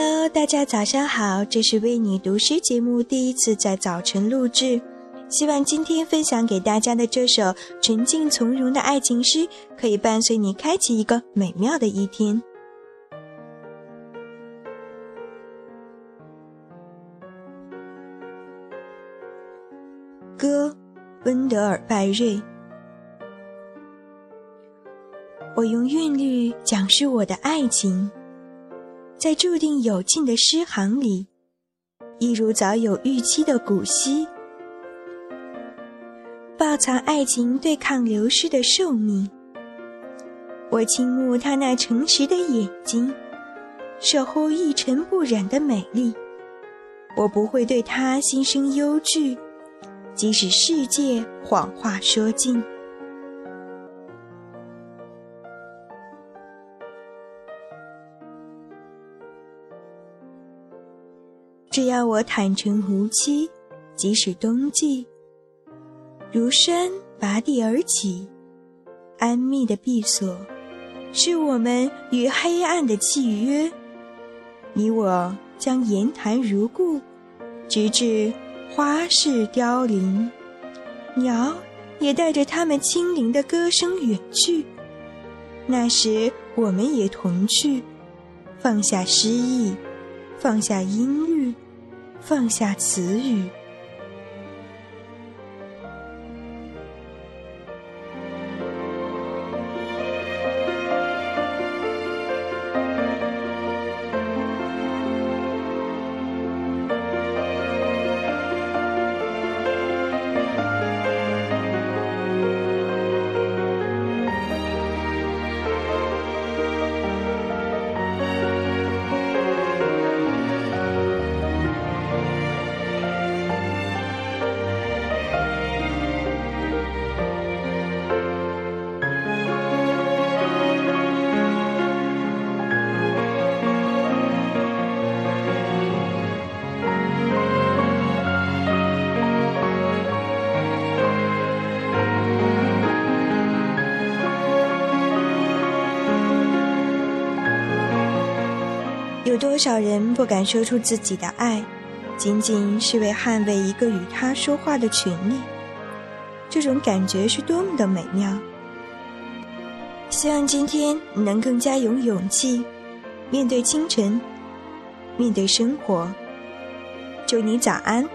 Hello，大家早上好，这是为你读诗节目第一次在早晨录制，希望今天分享给大家的这首纯净从容的爱情诗，可以伴随你开启一个美妙的一天。歌，温德尔·拜瑞。我用韵律讲述我的爱情，在注定有尽的诗行里，一如早有预期的古稀，抱藏爱情对抗流逝的寿命。我倾慕他那诚实的眼睛，守候一尘不染的美丽。我不会对他心生忧惧，即使世界谎话说尽。只要我坦诚无欺，即使冬季如山拔地而起，安谧的闭锁，是我们与黑暗的契约。你我将言谈如故，直至花市凋零，鸟也带着它们轻灵的歌声远去。那时，我们也同去，放下诗意，放下音律。放下词语。有多少人不敢说出自己的爱，仅仅是为捍卫一个与他说话的权利？这种感觉是多么的美妙！希望今天你能更加有勇气，面对清晨，面对生活。祝你早安。